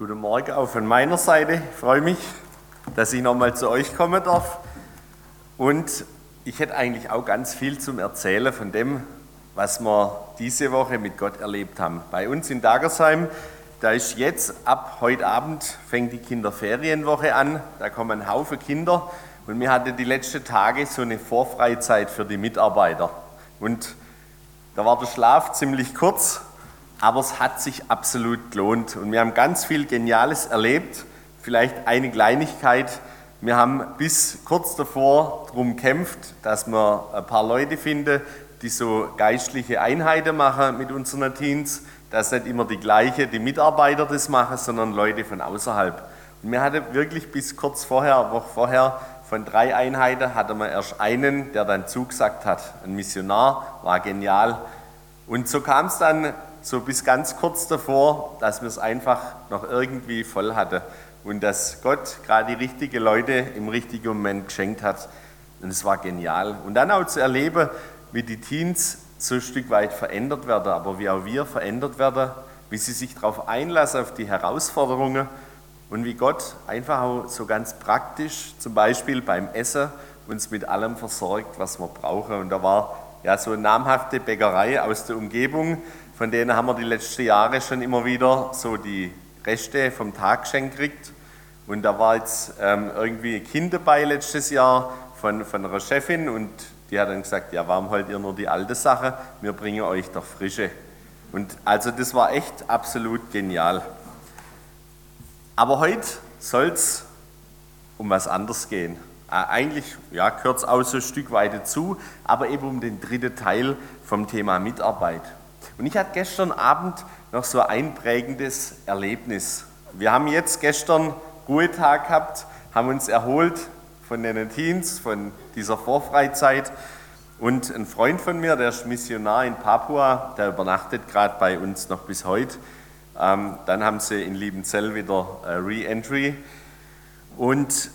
Guten Morgen auch von meiner Seite. Ich freue mich, dass ich nochmal zu euch kommen darf. Und ich hätte eigentlich auch ganz viel zum Erzählen von dem, was wir diese Woche mit Gott erlebt haben. Bei uns in Dagersheim, da ist jetzt ab heute Abend fängt die Kinderferienwoche an. Da kommen ein Haufen Kinder und wir hatten die letzten Tage so eine Vorfreizeit für die Mitarbeiter. Und da war der Schlaf ziemlich kurz, aber es hat sich absolut gelohnt. Und wir haben ganz viel Geniales erlebt. Vielleicht eine Kleinigkeit. Wir haben bis kurz davor darum gekämpft, dass wir ein paar Leute finden, die so geistliche Einheiten machen mit unseren Teens, dass nicht immer die gleiche, die Mitarbeiter das machen, sondern Leute von außerhalb. Und wir hatten wirklich bis kurz vorher, eine Woche vorher, von drei Einheiten hatten wir erst einen, der dann zugesagt hat. Ein Missionar, war genial. Und so kam es dann so bis ganz kurz davor, dass wir es einfach noch irgendwie voll hatten und dass Gott gerade die richtigen Leute im richtigen Moment geschenkt hat. Und es war genial. Und dann auch zu erleben, wie die Teens so ein Stück weit verändert werden, aber wie auch wir verändert werden, wie sie sich darauf einlassen, auf die Herausforderungen und wie Gott einfach auch so ganz praktisch, zum Beispiel beim Essen, uns mit allem versorgt, was wir brauchen. Und da war ja so eine namhafte Bäckerei aus der Umgebung, von denen haben wir die letzten Jahre schon immer wieder so die Reste vom Tag geschenkt gekriegt. Und da war jetzt ähm, irgendwie ein Kind dabei letztes Jahr von, von einer Chefin und die hat dann gesagt, ja, warum wollt ihr nur die alte Sache? Wir bringen euch doch frische. Und also das war echt absolut genial. Aber heute soll es um was anderes gehen. Eigentlich ja, gehört es auch so ein Stück weit dazu, aber eben um den dritten Teil vom Thema Mitarbeit. Und ich hatte gestern Abend noch so ein prägendes Erlebnis. Wir haben jetzt gestern Ruhetag gehabt, haben uns erholt von den Teens, von dieser Vorfreizeit. Und ein Freund von mir, der ist Missionar in Papua, der übernachtet gerade bei uns noch bis heute. Ähm, dann haben sie in Liebenzell wieder äh, Re-Entry. Und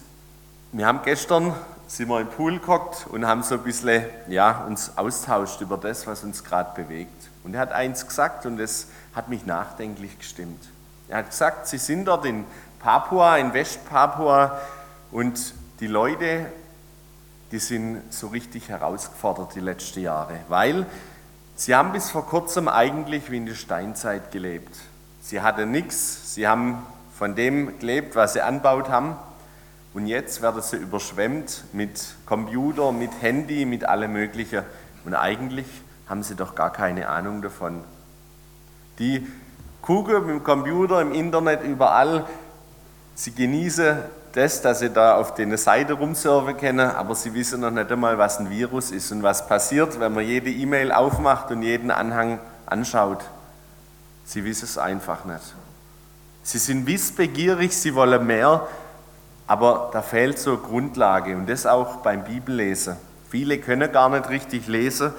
wir haben gestern sind wir im Pool geguckt und haben so ein bisschen ja, uns austauscht über das, was uns gerade bewegt. Und er hat eins gesagt und das hat mich nachdenklich gestimmt. Er hat gesagt, sie sind dort in Papua, in Westpapua und die Leute, die sind so richtig herausgefordert die letzten Jahre, weil sie haben bis vor kurzem eigentlich wie in der Steinzeit gelebt. Sie hatten nichts, sie haben von dem gelebt, was sie anbaut haben und jetzt werden sie überschwemmt mit Computer, mit Handy, mit allem Möglichen und eigentlich haben sie doch gar keine Ahnung davon. Die gucken im Computer, im Internet, überall. Sie genießen das, dass sie da auf den Seite rumsurfen können, aber sie wissen noch nicht einmal, was ein Virus ist und was passiert, wenn man jede E-Mail aufmacht und jeden Anhang anschaut. Sie wissen es einfach nicht. Sie sind wissbegierig, sie wollen mehr, aber da fehlt so eine Grundlage und das auch beim Bibellesen. Viele können gar nicht richtig lesen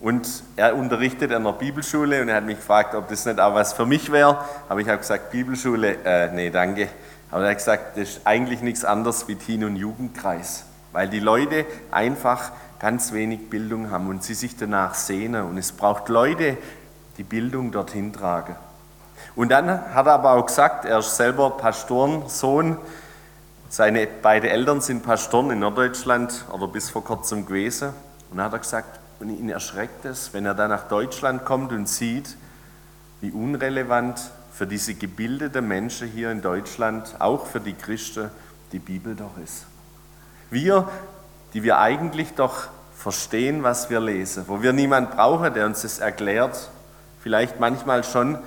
und er unterrichtet an einer Bibelschule und er hat mich gefragt, ob das nicht auch was für mich wäre. Aber ich habe gesagt, Bibelschule, äh, nee, danke. Aber er hat gesagt, das ist eigentlich nichts anderes wie Teen- und Jugendkreis. Weil die Leute einfach ganz wenig Bildung haben und sie sich danach sehnen. Und es braucht Leute, die Bildung dorthin tragen. Und dann hat er aber auch gesagt, er ist selber Pastorensohn. Seine beiden Eltern sind Pastoren in Norddeutschland oder bis vor kurzem gewesen. Und dann hat er gesagt, und ihn erschreckt es, wenn er dann nach Deutschland kommt und sieht, wie unrelevant für diese gebildeten Menschen hier in Deutschland, auch für die Christen, die Bibel doch ist. Wir, die wir eigentlich doch verstehen, was wir lesen, wo wir niemanden brauchen, der uns das erklärt, vielleicht manchmal schon,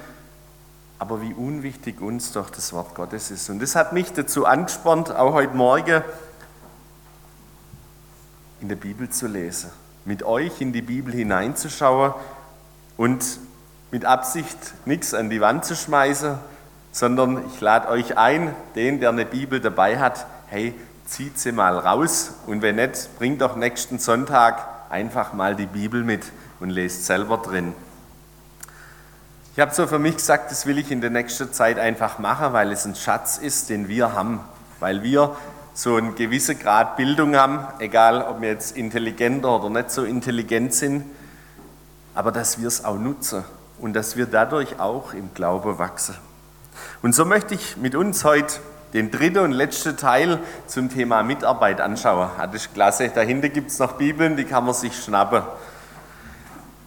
aber wie unwichtig uns doch das Wort Gottes ist. Und das hat mich dazu angespornt, auch heute Morgen in der Bibel zu lesen mit euch in die Bibel hineinzuschauen und mit Absicht nichts an die Wand zu schmeißen, sondern ich lade euch ein, den, der eine Bibel dabei hat, hey, zieht sie mal raus und wenn nicht, bringt doch nächsten Sonntag einfach mal die Bibel mit und lest selber drin. Ich habe so für mich gesagt, das will ich in der nächsten Zeit einfach machen, weil es ein Schatz ist, den wir haben, weil wir so einen gewissen Grad Bildung haben, egal ob wir jetzt intelligenter oder nicht so intelligent sind, aber dass wir es auch nutzen und dass wir dadurch auch im Glaube wachsen. Und so möchte ich mit uns heute den dritten und letzten Teil zum Thema Mitarbeit anschauen. Das ist klasse. Dahinter gibt es noch Bibeln, die kann man sich schnappen.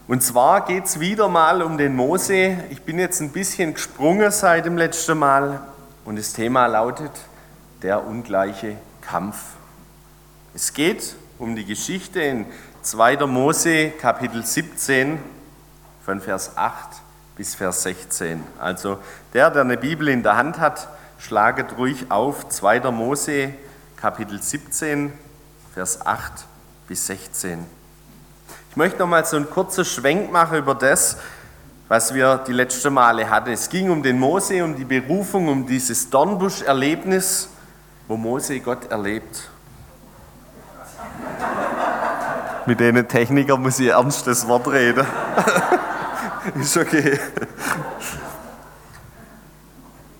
Und zwar geht es wieder mal um den Mose. Ich bin jetzt ein bisschen gesprungen seit dem letzten Mal und das Thema lautet der ungleiche Kampf. Es geht um die Geschichte in 2. Mose Kapitel 17 von Vers 8 bis Vers 16. Also der, der eine Bibel in der Hand hat, schlaget ruhig auf 2. Mose Kapitel 17 Vers 8 bis 16. Ich möchte noch mal so einen kurzen Schwenk machen über das, was wir die letzten Male hatten. Es ging um den Mose, um die Berufung, um dieses Dornbusch-Erlebnis, wo Mose Gott erlebt. Mit denen Techniker muss ich ernstes Wort reden. Ist okay.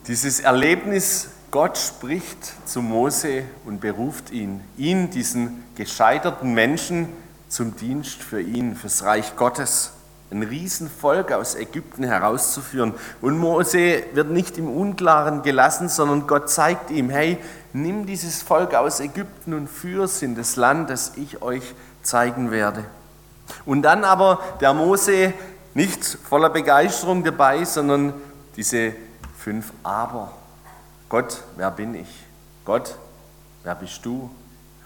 Dieses Erlebnis, Gott spricht zu Mose und beruft ihn, ihn, diesen gescheiterten Menschen, zum Dienst für ihn, fürs Reich Gottes, ein Riesenvolk aus Ägypten herauszuführen. Und Mose wird nicht im Unklaren gelassen, sondern Gott zeigt ihm, hey, nimm dieses Volk aus Ägypten und führe es in das Land, das ich euch zeigen werde. Und dann aber der Mose nicht voller Begeisterung dabei, sondern diese fünf Aber. Gott, wer bin ich? Gott, wer bist du?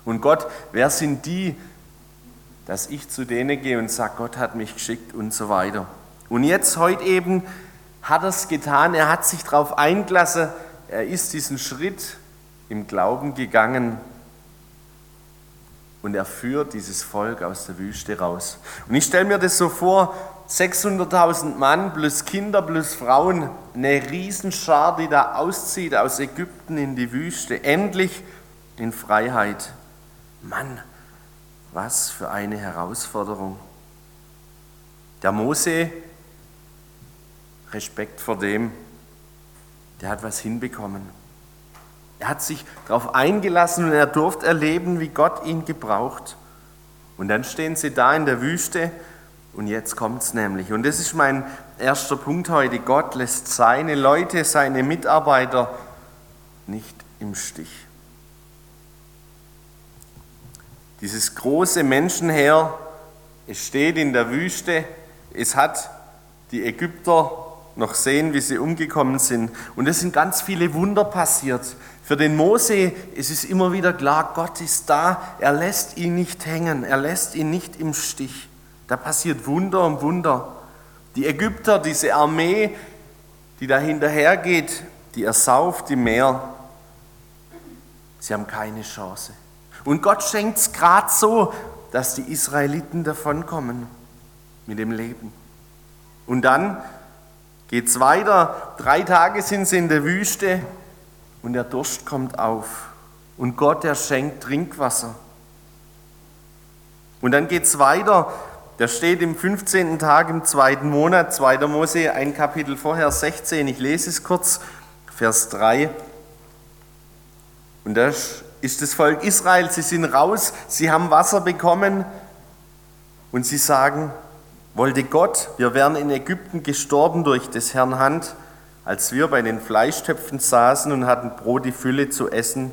Und Gott, wer sind die, dass ich zu denen gehe und sage, Gott hat mich geschickt und so weiter. Und jetzt heute eben hat er es getan, er hat sich darauf eingelassen, er ist diesen Schritt im Glauben gegangen und er führt dieses Volk aus der Wüste raus. Und ich stelle mir das so vor, 600.000 Mann plus Kinder plus Frauen, eine Riesenschar, die da auszieht aus Ägypten in die Wüste, endlich in Freiheit. Mann, was für eine Herausforderung. Der Mose, Respekt vor dem, der hat was hinbekommen. Er hat sich darauf eingelassen und er durfte erleben, wie Gott ihn gebraucht. Und dann stehen sie da in der Wüste und jetzt kommt es nämlich. Und das ist mein erster Punkt heute. Gott lässt seine Leute, seine Mitarbeiter nicht im Stich. Dieses große Menschenheer, es steht in der Wüste, es hat die Ägypter noch sehen, wie sie umgekommen sind. Und es sind ganz viele Wunder passiert. Für den Mose ist es immer wieder klar, Gott ist da, er lässt ihn nicht hängen, er lässt ihn nicht im Stich. Da passiert Wunder um Wunder. Die Ägypter, diese Armee, die da hinterhergeht, die ersauft im Meer, sie haben keine Chance. Und Gott schenkt es gerade so, dass die Israeliten davonkommen mit dem Leben. Und dann geht es weiter. Drei Tage sind sie in der Wüste und der Durst kommt auf. Und Gott, er schenkt Trinkwasser. Und dann geht es weiter. Der steht im 15. Tag im zweiten Monat, 2. Mose, ein Kapitel vorher, 16. Ich lese es kurz, Vers 3. Und da ist das Volk Israel, sie sind raus, sie haben Wasser bekommen und sie sagen, wollte Gott, wir wären in Ägypten gestorben durch des Herrn Hand, als wir bei den Fleischtöpfen saßen und hatten Brot die Fülle zu essen,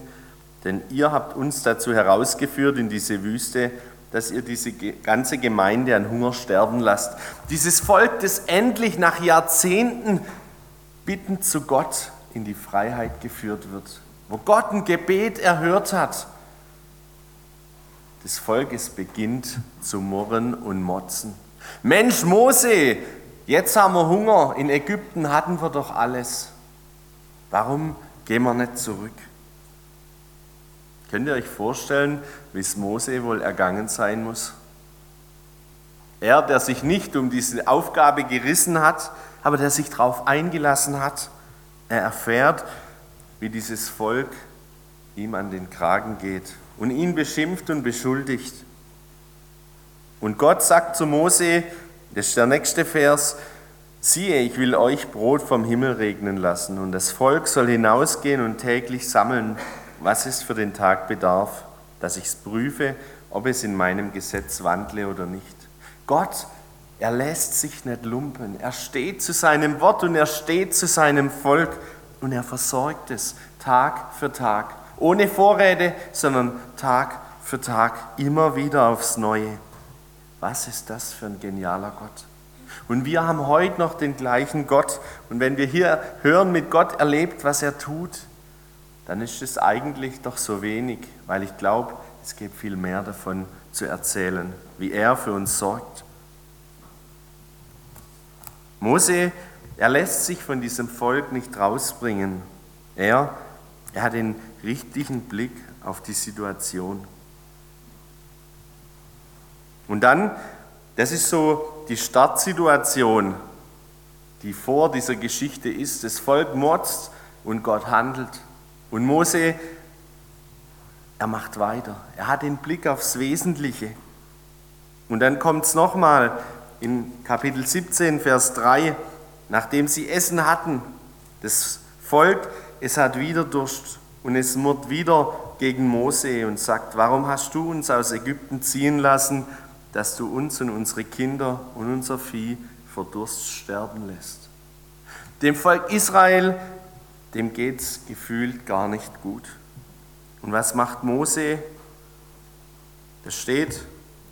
denn ihr habt uns dazu herausgeführt in diese Wüste, dass ihr diese ganze Gemeinde an Hunger sterben lasst. Dieses Volk, das endlich nach Jahrzehnten bittend zu Gott in die Freiheit geführt wird wo Gott ein Gebet erhört hat, des Volkes beginnt zu murren und motzen. Mensch, Mose, jetzt haben wir Hunger, in Ägypten hatten wir doch alles. Warum gehen wir nicht zurück? Könnt ihr euch vorstellen, wie es Mose wohl ergangen sein muss? Er, der sich nicht um diese Aufgabe gerissen hat, aber der sich darauf eingelassen hat, er erfährt, wie dieses Volk ihm an den Kragen geht und ihn beschimpft und beschuldigt. Und Gott sagt zu Mose, das ist der nächste Vers, siehe, ich will euch Brot vom Himmel regnen lassen und das Volk soll hinausgehen und täglich sammeln, was es für den Tag bedarf, dass ich es prüfe, ob es in meinem Gesetz wandle oder nicht. Gott, er lässt sich nicht lumpen. Er steht zu seinem Wort und er steht zu seinem Volk und er versorgt es Tag für Tag. Ohne Vorräte, sondern Tag für Tag immer wieder aufs Neue. Was ist das für ein genialer Gott? Und wir haben heute noch den gleichen Gott. Und wenn wir hier hören, mit Gott erlebt, was er tut, dann ist es eigentlich doch so wenig, weil ich glaube, es gibt viel mehr davon zu erzählen, wie er für uns sorgt. Mose, er lässt sich von diesem Volk nicht rausbringen. Er, er hat den richtigen Blick auf die Situation. Und dann, das ist so die Startsituation, die vor dieser Geschichte ist. Das Volk motzt und Gott handelt. Und Mose, er macht weiter. Er hat den Blick aufs Wesentliche. Und dann kommt es nochmal in Kapitel 17, Vers 3, nachdem sie Essen hatten, das Volk, es hat wieder Durst und es murrt wieder gegen Mose und sagt, warum hast du uns aus Ägypten ziehen lassen, dass du uns und unsere Kinder und unser Vieh vor Durst sterben lässt? Dem Volk Israel, dem geht es gefühlt gar nicht gut. Und was macht Mose? Das steht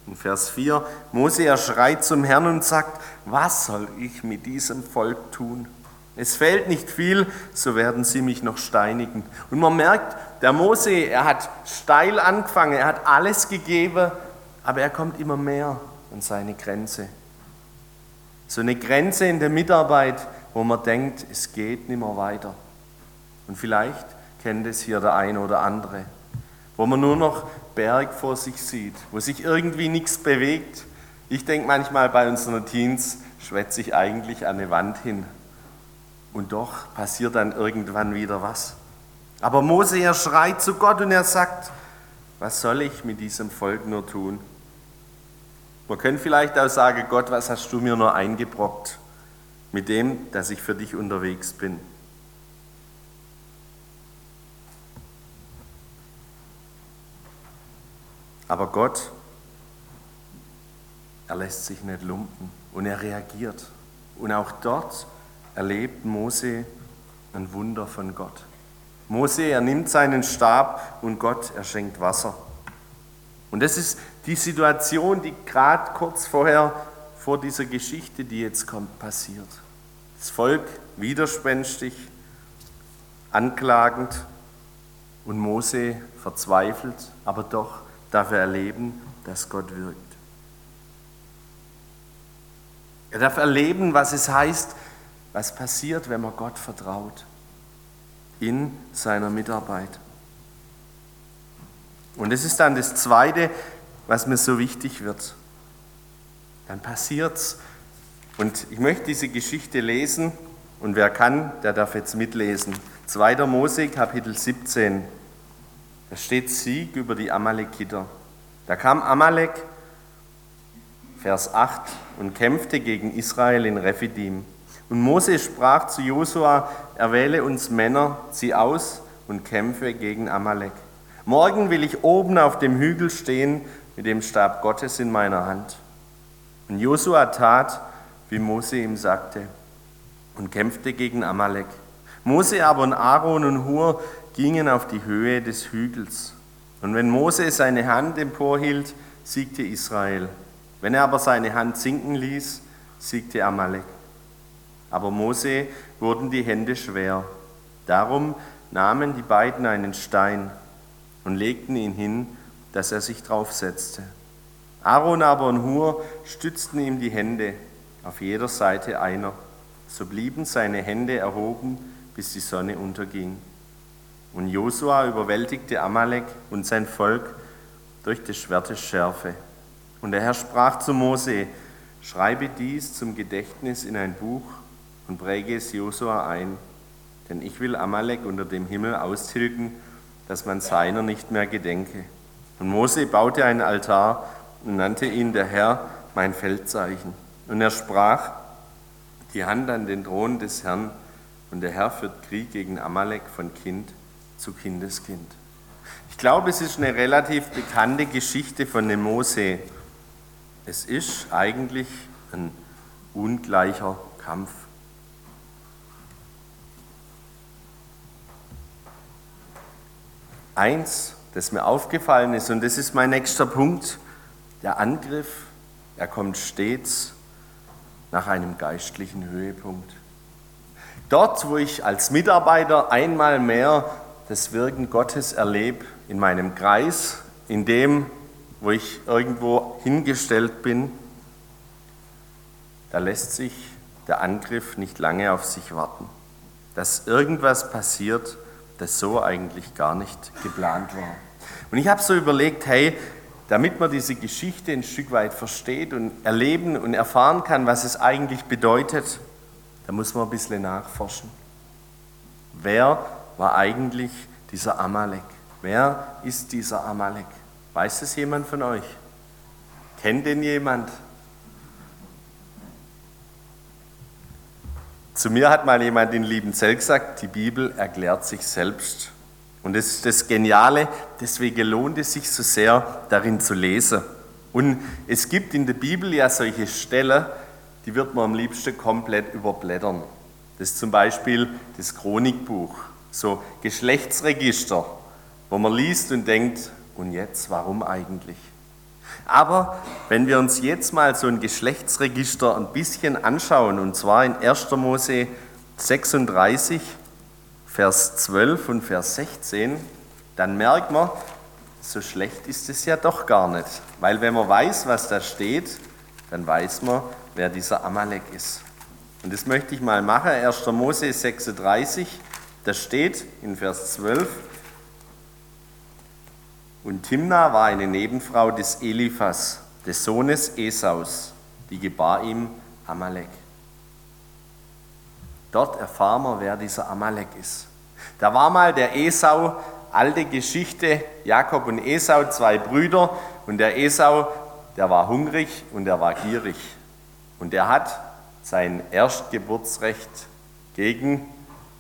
in Vers 4, Mose er schreit zum Herrn und sagt, was soll ich mit diesem Volk tun? Es fällt nicht viel, so werden sie mich noch steinigen. Und man merkt, der Mose, er hat steil angefangen, er hat alles gegeben, aber er kommt immer mehr an seine Grenze. So eine Grenze in der Mitarbeit, wo man denkt, es geht nicht mehr weiter. Und vielleicht kennt es hier der eine oder andere, wo man nur noch Berg vor sich sieht, wo sich irgendwie nichts bewegt. Ich denke manchmal bei unseren Teens, schwätze ich eigentlich an eine Wand hin. Und doch passiert dann irgendwann wieder was. Aber Mose, er schreit zu Gott und er sagt, was soll ich mit diesem Volk nur tun? Man könnte vielleicht auch sagen, Gott, was hast du mir nur eingebrockt mit dem, dass ich für dich unterwegs bin? Aber Gott, er lässt sich nicht lumpen und er reagiert. Und auch dort erlebt Mose ein Wunder von Gott. Mose, er nimmt seinen Stab und Gott, er schenkt Wasser. Und das ist die Situation, die gerade kurz vorher vor dieser Geschichte, die jetzt kommt, passiert. Das Volk widerspenstig, anklagend und Mose verzweifelt, aber doch darf er erleben, dass Gott wirkt. Er darf erleben, was es heißt, was passiert, wenn man Gott vertraut in seiner Mitarbeit. Und das ist dann das Zweite, was mir so wichtig wird. Dann passiert's. Und ich möchte diese Geschichte lesen und wer kann, der darf jetzt mitlesen. 2. Mose, Kapitel 17. Da steht Sieg über die Amalekiter. Da kam Amalek, Vers 8, und kämpfte gegen Israel in Rephidim. Und Mose sprach zu Josua, erwähle uns Männer, zieh aus und kämpfe gegen Amalek. Morgen will ich oben auf dem Hügel stehen mit dem Stab Gottes in meiner Hand. Und Josua tat, wie Mose ihm sagte, und kämpfte gegen Amalek. Mose aber und Aaron und Hur gingen auf die Höhe des Hügels. Und wenn Mose seine Hand emporhielt, siegte Israel. Wenn er aber seine Hand sinken ließ, siegte Amalek. Aber Mose wurden die Hände schwer. Darum nahmen die beiden einen Stein und legten ihn hin, dass er sich draufsetzte. Aaron aber und Hur stützten ihm die Hände, auf jeder Seite einer. So blieben seine Hände erhoben, bis die Sonne unterging. Und Josua überwältigte Amalek und sein Volk durch des Schwertes Schärfe. Und der Herr sprach zu Mose, schreibe dies zum Gedächtnis in ein Buch und präge es Josua ein, denn ich will Amalek unter dem Himmel austilgen, dass man seiner nicht mehr gedenke. Und Mose baute einen Altar und nannte ihn der Herr mein Feldzeichen. Und er sprach, die Hand an den Thron des Herrn, und der Herr führt Krieg gegen Amalek von Kind zu Kindeskind. Ich glaube, es ist eine relativ bekannte Geschichte von dem Mose. Es ist eigentlich ein ungleicher Kampf. eins, das mir aufgefallen ist, und das ist mein nächster Punkt, der Angriff, er kommt stets nach einem geistlichen Höhepunkt. Dort, wo ich als Mitarbeiter einmal mehr das Wirken Gottes erlebe, in meinem Kreis, in dem, wo ich irgendwo hingestellt bin, da lässt sich der Angriff nicht lange auf sich warten. Dass irgendwas passiert, das so eigentlich gar nicht geplant war. Und ich habe so überlegt, hey, damit man diese Geschichte ein Stück weit versteht und erleben und erfahren kann, was es eigentlich bedeutet, da muss man ein bisschen nachforschen. Wer war eigentlich dieser Amalek? Wer ist dieser Amalek? Weiß es jemand von euch? Kennt den jemand? Zu mir hat mal jemand in Liebenzell gesagt, die Bibel erklärt sich selbst. Und das ist das Geniale, deswegen lohnt es sich so sehr, darin zu lesen. Und es gibt in der Bibel ja solche Stellen, die wird man am liebsten komplett überblättern. Das ist zum Beispiel das Chronikbuch, so Geschlechtsregister, wo man liest und denkt, und jetzt, warum eigentlich? Aber wenn wir uns jetzt mal so ein Geschlechtsregister ein bisschen anschauen, und zwar in 1. Mose 36, Vers 12 und Vers 16, dann merkt man, so schlecht ist es ja doch gar nicht. Weil wenn man weiß, was da steht, dann weiß man, wer dieser Amalek ist. Und das möchte ich mal machen. 1. Mose 36, da steht in Vers 12, und Timna war eine Nebenfrau des Eliphas, des Sohnes Esaus, die gebar ihm Amalek. Dort erfahren wir, wer dieser Amalek ist. Da war mal der Esau, alte Geschichte, Jakob und Esau, zwei Brüder, und der Esau, der war hungrig und der war gierig. Und der hat sein Erstgeburtsrecht gegen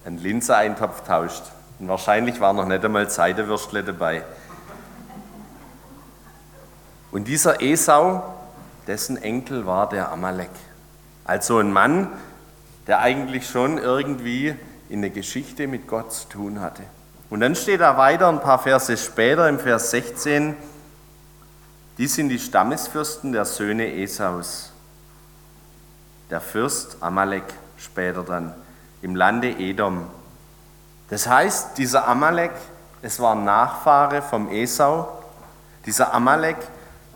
einen Linseeintopf tauscht. Und wahrscheinlich war noch nicht einmal Seidewürstle dabei. Und dieser Esau, dessen Enkel war der Amalek. Also ein Mann, der eigentlich schon irgendwie in der Geschichte mit Gott zu tun hatte. Und dann steht da weiter, ein paar Verse später, im Vers 16, die sind die Stammesfürsten der Söhne Esaus. Der Fürst Amalek später dann im Lande Edom. Das heißt, dieser Amalek, es war Nachfahre vom Esau. Dieser Amalek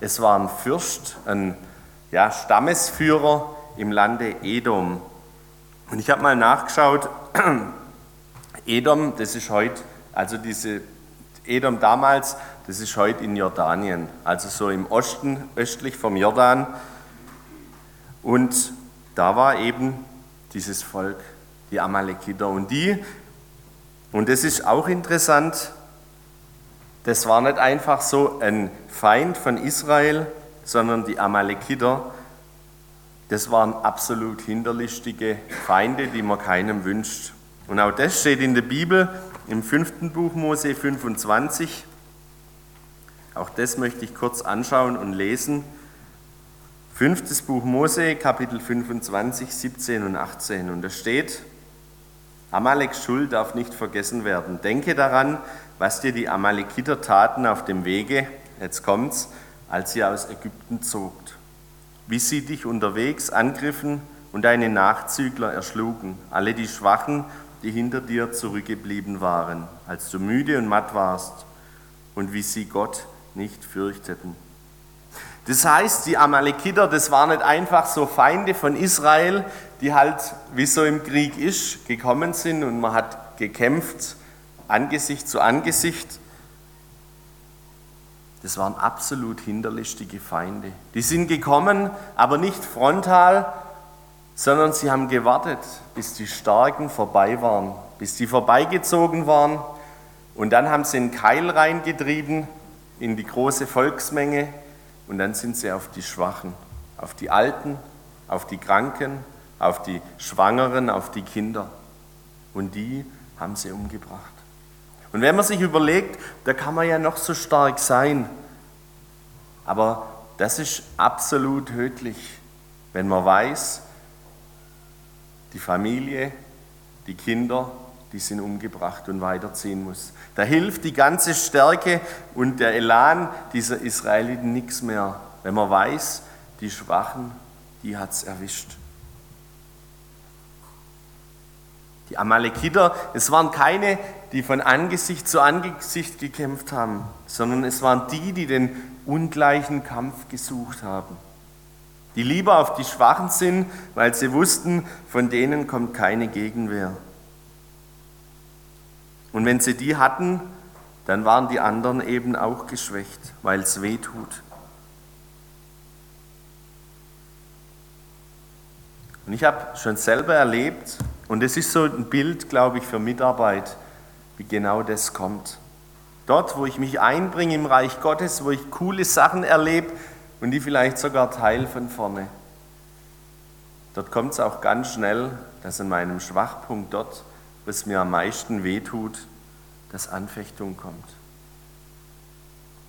es war ein Fürst, ein ja, Stammesführer im Lande Edom. Und ich habe mal nachgeschaut, Edom, das ist heute, also diese Edom damals, das ist heute in Jordanien, also so im Osten, östlich vom Jordan. Und da war eben dieses Volk, die Amalekiter. Und die, und das ist auch interessant, das war nicht einfach so ein Feind von Israel, sondern die Amalekiter, das waren absolut hinterlistige Feinde, die man keinem wünscht. Und auch das steht in der Bibel im fünften Buch Mose 25. Auch das möchte ich kurz anschauen und lesen. Fünftes Buch Mose, Kapitel 25, 17 und 18. Und da steht, Amaleks Schuld darf nicht vergessen werden. Denke daran, was dir die Amalekiter taten auf dem Wege, jetzt kommt's, als sie aus Ägypten zogt. Wie sie dich unterwegs angriffen und deine Nachzügler erschlugen, alle die Schwachen, die hinter dir zurückgeblieben waren, als du müde und matt warst, und wie sie Gott nicht fürchteten. Das heißt, die Amalekiter, das waren nicht einfach so Feinde von Israel, die halt, wie so im Krieg ist, gekommen sind und man hat gekämpft Angesicht zu Angesicht. Das waren absolut hinterlistige Feinde. Die sind gekommen, aber nicht frontal, sondern sie haben gewartet, bis die Starken vorbei waren, bis die vorbeigezogen waren. Und dann haben sie einen Keil reingetrieben in die große Volksmenge und dann sind sie auf die Schwachen, auf die Alten, auf die Kranken, auf die Schwangeren, auf die Kinder. Und die haben sie umgebracht. Und wenn man sich überlegt, da kann man ja noch so stark sein, aber das ist absolut tödlich, wenn man weiß, die Familie, die Kinder, die sind umgebracht und weiterziehen muss. Da hilft die ganze Stärke und der Elan dieser Israeliten nichts mehr, wenn man weiß, die Schwachen, die hat es erwischt. Die Amalekiter, es waren keine, die von Angesicht zu Angesicht gekämpft haben, sondern es waren die, die den ungleichen Kampf gesucht haben. Die lieber auf die Schwachen sind, weil sie wussten, von denen kommt keine Gegenwehr. Und wenn sie die hatten, dann waren die anderen eben auch geschwächt, weil es weh tut. Und ich habe schon selber erlebt, und es ist so ein Bild, glaube ich, für Mitarbeit, wie genau das kommt. Dort, wo ich mich einbringe im Reich Gottes, wo ich coole Sachen erlebe und die vielleicht sogar teil von vorne. Dort kommt es auch ganz schnell, dass in meinem Schwachpunkt dort, wo es mir am meisten wehtut, dass Anfechtung kommt.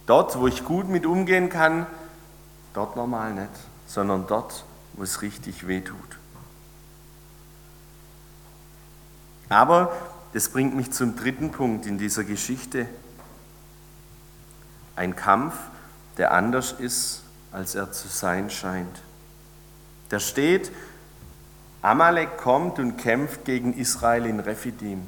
Dort, wo ich gut mit umgehen kann, dort normal nicht, sondern dort, wo es richtig wehtut. Aber das bringt mich zum dritten Punkt in dieser Geschichte. Ein Kampf, der anders ist, als er zu sein scheint. Da steht, Amalek kommt und kämpft gegen Israel in Rephidim.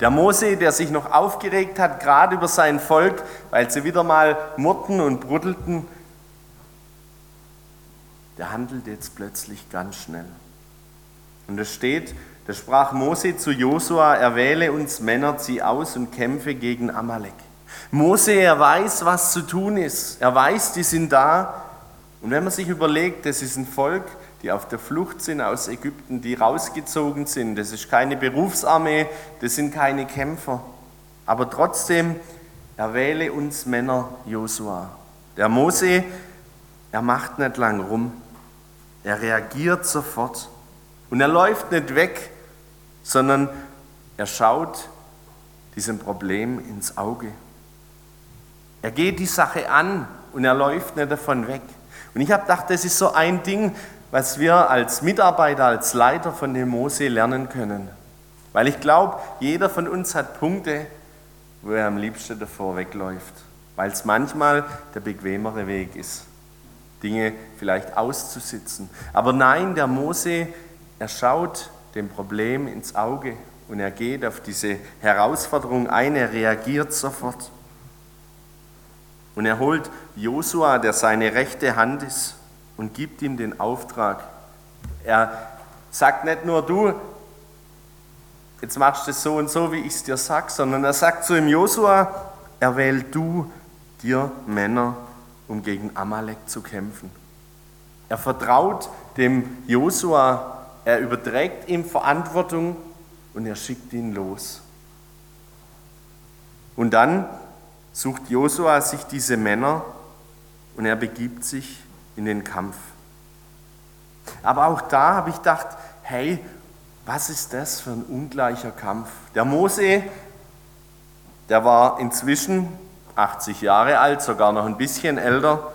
Der Mose, der sich noch aufgeregt hat, gerade über sein Volk, weil sie wieder mal murrten und bruddelten, der handelt jetzt plötzlich ganz schnell. Und es steht, da sprach Mose zu Josua, erwähle uns Männer, zieh aus und kämpfe gegen Amalek. Mose, er weiß, was zu tun ist. Er weiß, die sind da. Und wenn man sich überlegt, das ist ein Volk, die auf der Flucht sind aus Ägypten, die rausgezogen sind. Das ist keine Berufsarmee, das sind keine Kämpfer. Aber trotzdem, erwähle uns Männer Josua. Der Mose, er macht nicht lang rum. Er reagiert sofort. Und er läuft nicht weg, sondern er schaut diesem Problem ins Auge. Er geht die Sache an und er läuft nicht davon weg. Und ich habe gedacht, das ist so ein Ding, was wir als Mitarbeiter, als Leiter von dem Mose lernen können. Weil ich glaube, jeder von uns hat Punkte, wo er am liebsten davor wegläuft. Weil es manchmal der bequemere Weg ist, Dinge vielleicht auszusitzen. Aber nein, der Mose, er schaut dem Problem ins Auge und er geht auf diese Herausforderung ein, er reagiert sofort. Und er holt Josua, der seine rechte Hand ist, und gibt ihm den Auftrag. Er sagt nicht nur, du, jetzt machst du es so und so, wie ich es dir sage, sondern er sagt zu ihm, Josua, erwähl du dir Männer, um gegen Amalek zu kämpfen. Er vertraut dem Josua er überträgt ihm Verantwortung und er schickt ihn los. Und dann sucht Josua sich diese Männer und er begibt sich in den Kampf. Aber auch da habe ich gedacht, hey, was ist das für ein ungleicher Kampf? Der Mose, der war inzwischen 80 Jahre alt, sogar noch ein bisschen älter.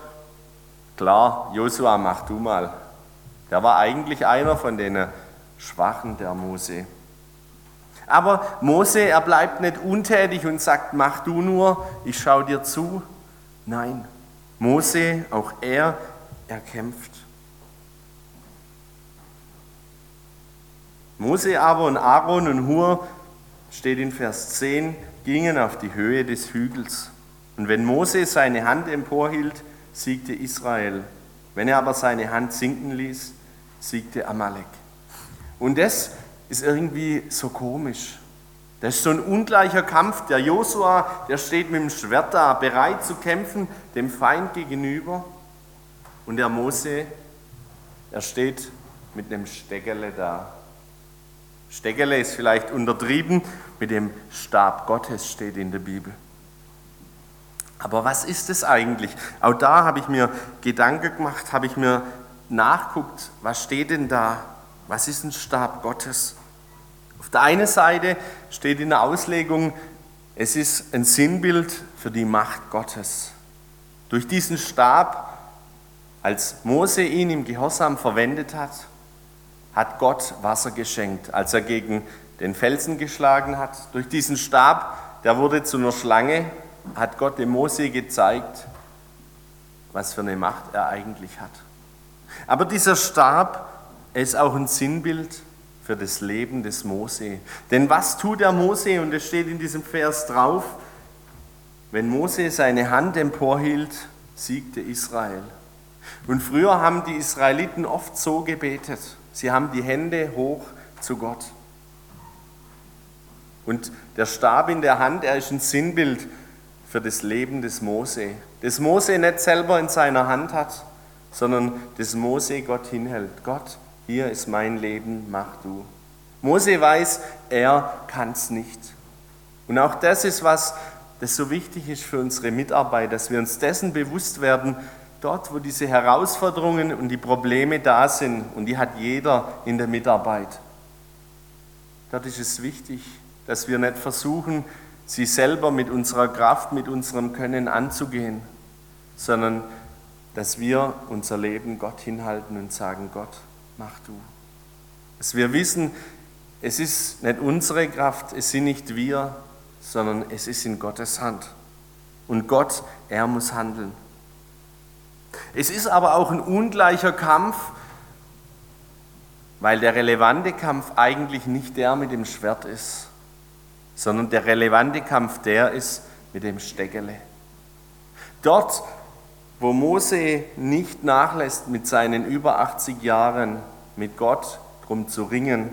Klar, Josua, mach du mal. Der war eigentlich einer von den Schwachen der Mose. Aber Mose, er bleibt nicht untätig und sagt, mach du nur, ich schaue dir zu. Nein, Mose, auch er, er kämpft. Mose aber und Aaron und Hur, steht in Vers 10, gingen auf die Höhe des Hügels. Und wenn Mose seine Hand emporhielt, siegte Israel. Wenn er aber seine Hand sinken ließ, siegte Amalek. Und das ist irgendwie so komisch. Das ist so ein ungleicher Kampf. Der Josua, der steht mit dem Schwert da, bereit zu kämpfen, dem Feind gegenüber. Und der Mose, er steht mit einem Steckele da. Steckele ist vielleicht untertrieben, mit dem Stab Gottes steht in der Bibel. Aber was ist es eigentlich? Auch da habe ich mir Gedanken gemacht, habe ich mir nachguckt, was steht denn da? Was ist ein Stab Gottes? Auf der einen Seite steht in der Auslegung, es ist ein Sinnbild für die Macht Gottes. Durch diesen Stab, als Mose ihn im Gehorsam verwendet hat, hat Gott Wasser geschenkt, als er gegen den Felsen geschlagen hat. Durch diesen Stab, der wurde zu einer Schlange, hat Gott dem Mose gezeigt, was für eine Macht er eigentlich hat. Aber dieser Stab, ist auch ein Sinnbild für das Leben des Mose. Denn was tut der Mose? Und es steht in diesem Vers drauf, wenn Mose seine Hand emporhielt, siegte Israel. Und früher haben die Israeliten oft so gebetet. Sie haben die Hände hoch zu Gott. Und der Stab in der Hand, er ist ein Sinnbild für das Leben des Mose. Das Mose nicht selber in seiner Hand hat, sondern das Mose Gott hinhält. Gott, hier ist mein Leben, mach du. Mose weiß, er kann es nicht. Und auch das ist was, das so wichtig ist für unsere Mitarbeit, dass wir uns dessen bewusst werden, dort, wo diese Herausforderungen und die Probleme da sind, und die hat jeder in der Mitarbeit, dort ist es wichtig, dass wir nicht versuchen, sie selber mit unserer Kraft, mit unserem Können anzugehen, sondern dass wir unser Leben Gott hinhalten und sagen, Gott, mach du. Dass wir wissen, es ist nicht unsere Kraft, es sind nicht wir, sondern es ist in Gottes Hand. Und Gott, er muss handeln. Es ist aber auch ein ungleicher Kampf, weil der relevante Kampf eigentlich nicht der mit dem Schwert ist, sondern der relevante Kampf der ist mit dem Steckele. Dort, wo Mose nicht nachlässt mit seinen über 80 Jahren mit Gott drum zu ringen,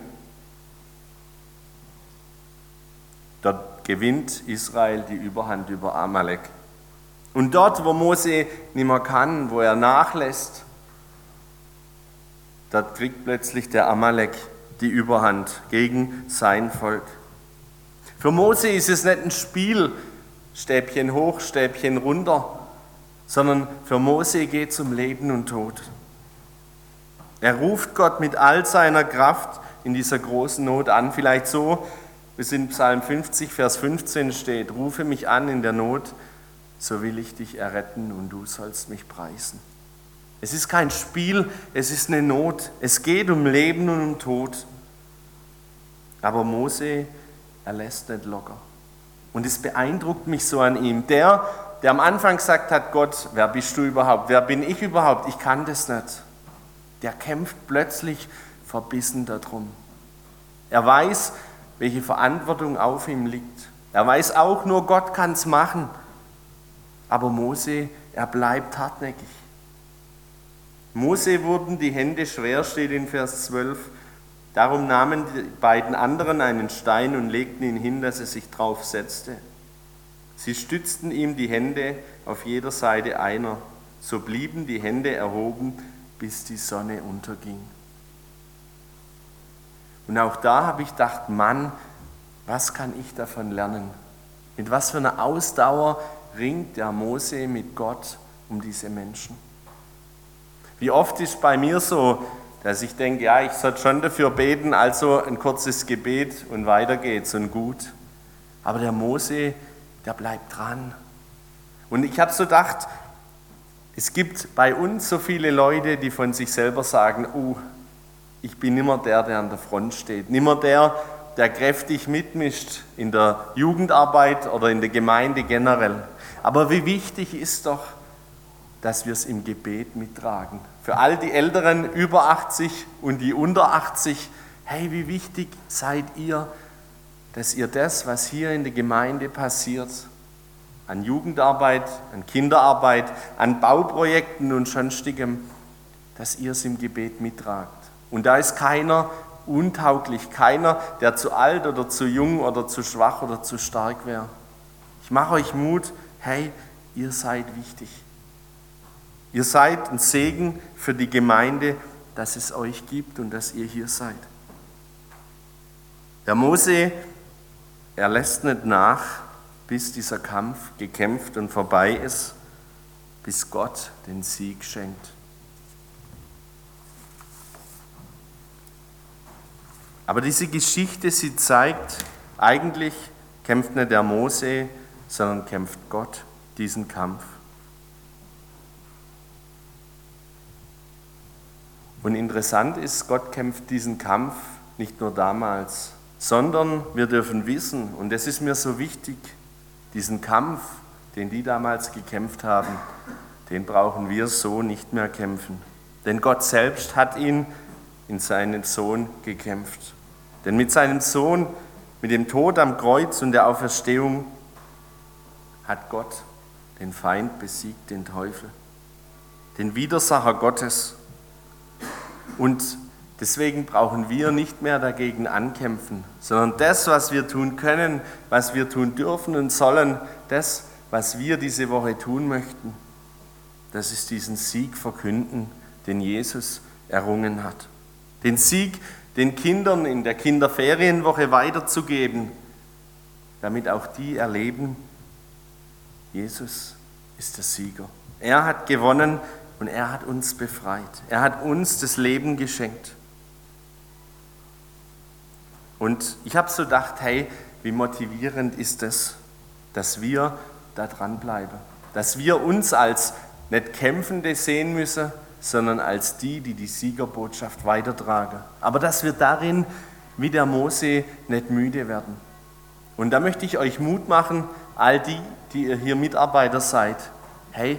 dort gewinnt Israel die Überhand über Amalek. Und dort, wo Mose nicht mehr kann, wo er nachlässt, dort kriegt plötzlich der Amalek die Überhand gegen sein Volk. Für Mose ist es nicht ein Spiel, Stäbchen hoch, Stäbchen runter, sondern für Mose geht es um Leben und Tod. Er ruft Gott mit all seiner Kraft in dieser großen Not an, vielleicht so, wie es in Psalm 50, Vers 15 steht, rufe mich an in der Not, so will ich dich erretten und du sollst mich preisen. Es ist kein Spiel, es ist eine Not. Es geht um Leben und um Tod. Aber Mose, er lässt nicht locker. Und es beeindruckt mich so an ihm. Der, der am Anfang gesagt hat, Gott, wer bist du überhaupt? Wer bin ich überhaupt? Ich kann das nicht. Der kämpft plötzlich verbissen darum. Er weiß, welche Verantwortung auf ihm liegt. Er weiß auch, nur Gott kann es machen. Aber Mose, er bleibt hartnäckig. Mose wurden die Hände schwer, steht in Vers 12. Darum nahmen die beiden anderen einen Stein und legten ihn hin, dass er sich drauf setzte. Sie stützten ihm die Hände auf jeder Seite einer. So blieben die Hände erhoben, bis die Sonne unterging. Und auch da habe ich gedacht, Mann, was kann ich davon lernen? Mit was für einer Ausdauer ringt der Mose mit Gott um diese Menschen? Wie oft ist bei mir so, dass ich denke, ja, ich sollte schon dafür beten, also ein kurzes Gebet und weiter geht's und gut. Aber der Mose, der bleibt dran. Und ich habe so gedacht, es gibt bei uns so viele Leute, die von sich selber sagen, oh, ich bin nimmer der, der an der Front steht, nimmer der, der kräftig mitmischt in der Jugendarbeit oder in der Gemeinde generell. Aber wie wichtig ist doch, dass wir es im Gebet mittragen. Für all die Älteren über 80 und die unter 80, hey, wie wichtig seid ihr, dass ihr das, was hier in der Gemeinde passiert, an Jugendarbeit, an Kinderarbeit, an Bauprojekten und sonstigem, dass ihr es im Gebet mittragt. Und da ist keiner untauglich, keiner, der zu alt oder zu jung oder zu schwach oder zu stark wäre. Ich mache euch Mut, hey, ihr seid wichtig. Ihr seid ein Segen für die Gemeinde, dass es euch gibt und dass ihr hier seid. Der Mose er lässt nicht nach, bis dieser Kampf gekämpft und vorbei ist, bis Gott den Sieg schenkt. Aber diese Geschichte, sie zeigt, eigentlich kämpft nicht der Mose, sondern kämpft Gott diesen Kampf. Und interessant ist, Gott kämpft diesen Kampf nicht nur damals, sondern wir dürfen wissen, und das ist mir so wichtig, diesen Kampf, den die damals gekämpft haben, den brauchen wir so nicht mehr kämpfen. Denn Gott selbst hat ihn in seinen Sohn gekämpft. Denn mit seinem Sohn, mit dem Tod am Kreuz und der Auferstehung, hat Gott den Feind besiegt, den Teufel, den Widersacher Gottes. Und deswegen brauchen wir nicht mehr dagegen ankämpfen, sondern das, was wir tun können, was wir tun dürfen und sollen, das, was wir diese Woche tun möchten, das ist diesen Sieg verkünden, den Jesus errungen hat. Den Sieg den Kindern in der Kinderferienwoche weiterzugeben, damit auch die erleben, Jesus ist der Sieger. Er hat gewonnen und er hat uns befreit. Er hat uns das Leben geschenkt. Und ich habe so gedacht, hey, wie motivierend ist es, dass wir da dranbleiben, dass wir uns als nicht Kämpfende sehen müssen, sondern als die, die die Siegerbotschaft weitertragen. Aber dass wir darin wie der Mose nicht müde werden. Und da möchte ich euch Mut machen, all die, die ihr hier Mitarbeiter seid, hey,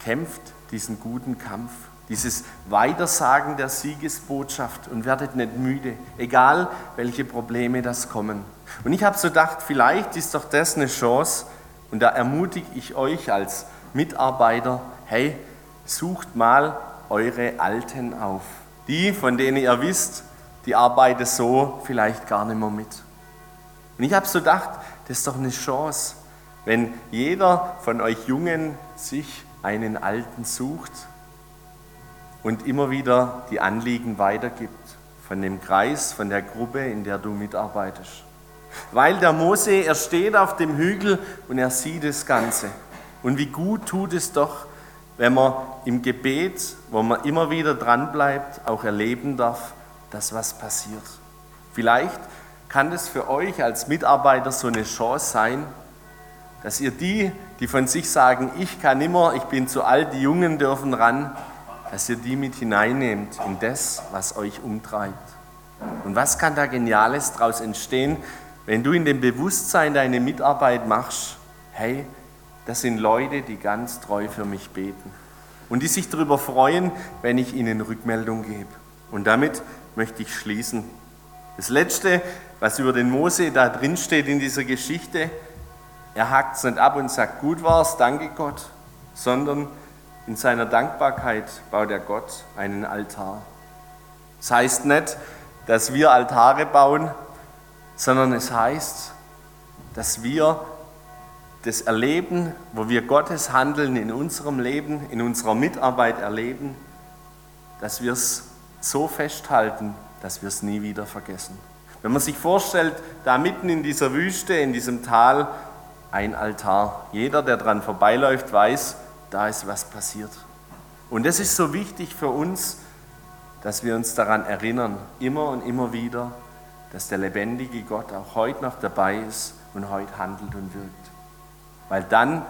kämpft diesen guten Kampf, dieses Weitersagen der Siegesbotschaft und werdet nicht müde, egal welche Probleme das kommen. Und ich habe so gedacht, vielleicht ist doch das eine Chance und da ermutige ich euch als Mitarbeiter, hey, sucht mal eure Alten auf. Die, von denen ihr wisst, die arbeiten so vielleicht gar nicht mehr mit. Und ich habe so gedacht, das ist doch eine Chance, wenn jeder von euch Jungen sich einen Alten sucht und immer wieder die Anliegen weitergibt von dem Kreis, von der Gruppe, in der du mitarbeitest. Weil der Mose, er steht auf dem Hügel und er sieht das Ganze. Und wie gut tut es doch, wenn man im Gebet, wo man immer wieder dran bleibt, auch erleben darf, dass was passiert. Vielleicht kann das für euch als Mitarbeiter so eine Chance sein, dass ihr die, die von sich sagen, ich kann immer, ich bin zu alt, die Jungen dürfen ran, dass ihr die mit hineinnehmt in das, was euch umtreibt. Und was kann da Geniales daraus entstehen, wenn du in dem Bewusstsein deine Mitarbeit machst, hey, das sind Leute, die ganz treu für mich beten und die sich darüber freuen, wenn ich ihnen Rückmeldung gebe. Und damit möchte ich schließen. Das Letzte, was über den Mose da drin steht in dieser Geschichte, er hakt es nicht ab und sagt, gut war's, danke Gott, sondern in seiner Dankbarkeit baut er Gott einen Altar. Das heißt nicht, dass wir Altare bauen, sondern es heißt, dass wir das erleben, wo wir Gottes Handeln in unserem Leben, in unserer Mitarbeit erleben, dass wir es so festhalten, dass wir es nie wieder vergessen. Wenn man sich vorstellt, da mitten in dieser Wüste, in diesem Tal, ein Altar. Jeder, der dran vorbeiläuft, weiß, da ist was passiert. Und es ist so wichtig für uns, dass wir uns daran erinnern, immer und immer wieder, dass der lebendige Gott auch heute noch dabei ist und heute handelt und wirkt. Weil dann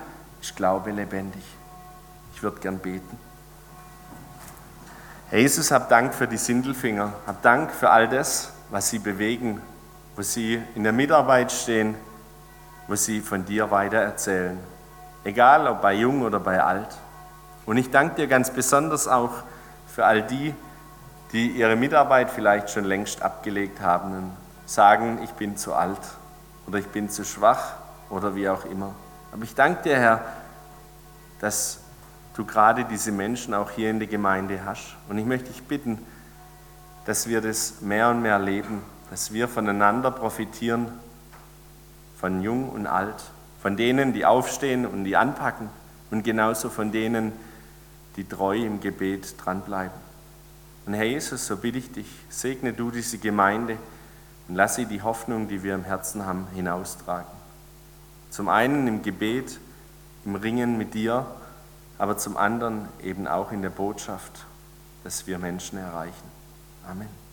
ist Glaube lebendig. Ich würde gern beten. Jesus, hab Dank für die Sindelfinger. Hab Dank für all das, was sie bewegen, wo sie in der Mitarbeit stehen, wo sie von dir weitererzählen. Egal ob bei jung oder bei alt. Und ich danke dir ganz besonders auch für all die, die ihre Mitarbeit vielleicht schon längst abgelegt haben und sagen, ich bin zu alt oder ich bin zu schwach oder wie auch immer. Aber ich danke dir, Herr, dass du gerade diese Menschen auch hier in der Gemeinde hast. Und ich möchte dich bitten, dass wir das mehr und mehr leben, dass wir voneinander profitieren, von jung und alt, von denen, die aufstehen und die anpacken und genauso von denen, die treu im Gebet dranbleiben. Und Herr Jesus, so bitte ich dich, segne du diese Gemeinde und lass sie die Hoffnung, die wir im Herzen haben, hinaustragen. Zum einen im Gebet, im Ringen mit dir, aber zum anderen eben auch in der Botschaft, dass wir Menschen erreichen. Amen.